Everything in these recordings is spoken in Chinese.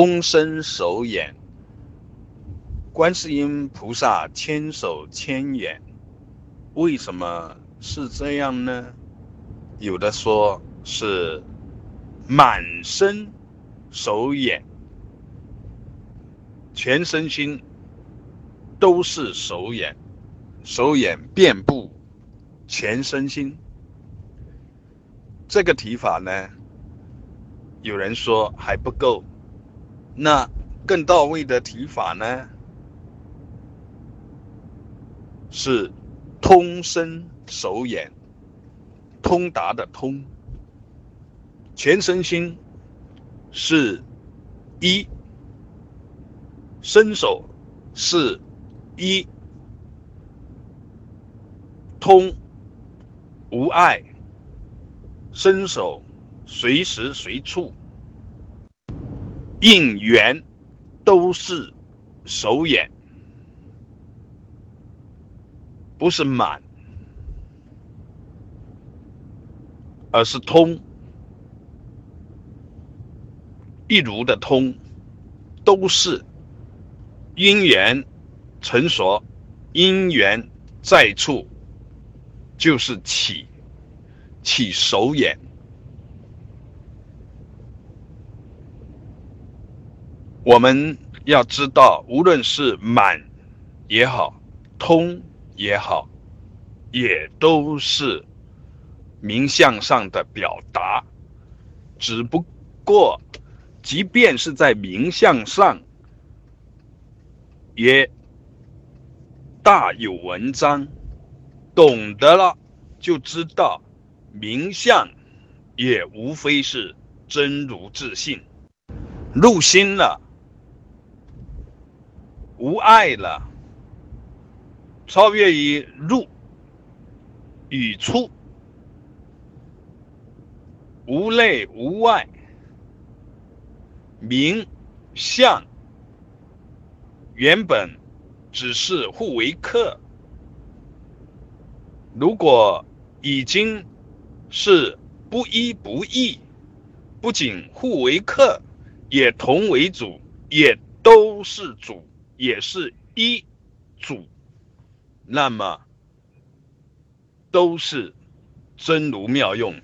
通身手眼，观世音菩萨千手千眼，为什么是这样呢？有的说是满身手眼，全身心都是手眼，手眼遍布全身心。这个提法呢，有人说还不够。那更到位的提法呢，是通身手眼，通达的通，全身心是一，伸手是一，通无碍，伸手随时随处。应缘都是手眼，不是满，而是通，一如的通，都是因缘成熟，因缘在处，就是起起手眼。我们要知道，无论是满也好，通也好，也都是名相上的表达。只不过，即便是在名相上，也大有文章。懂得了，就知道名相也无非是真如自信，入心了。无爱了，超越于入与出，无内无外，名相。原本只是互为客。如果已经是不依不异，不仅互为客，也同为主，也都是主。也是一主，那么都是真如妙用，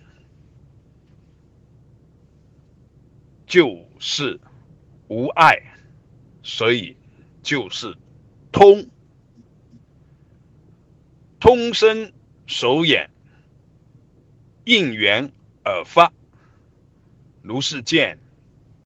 就是无碍，所以就是通，通身手眼，应缘而发，如是见。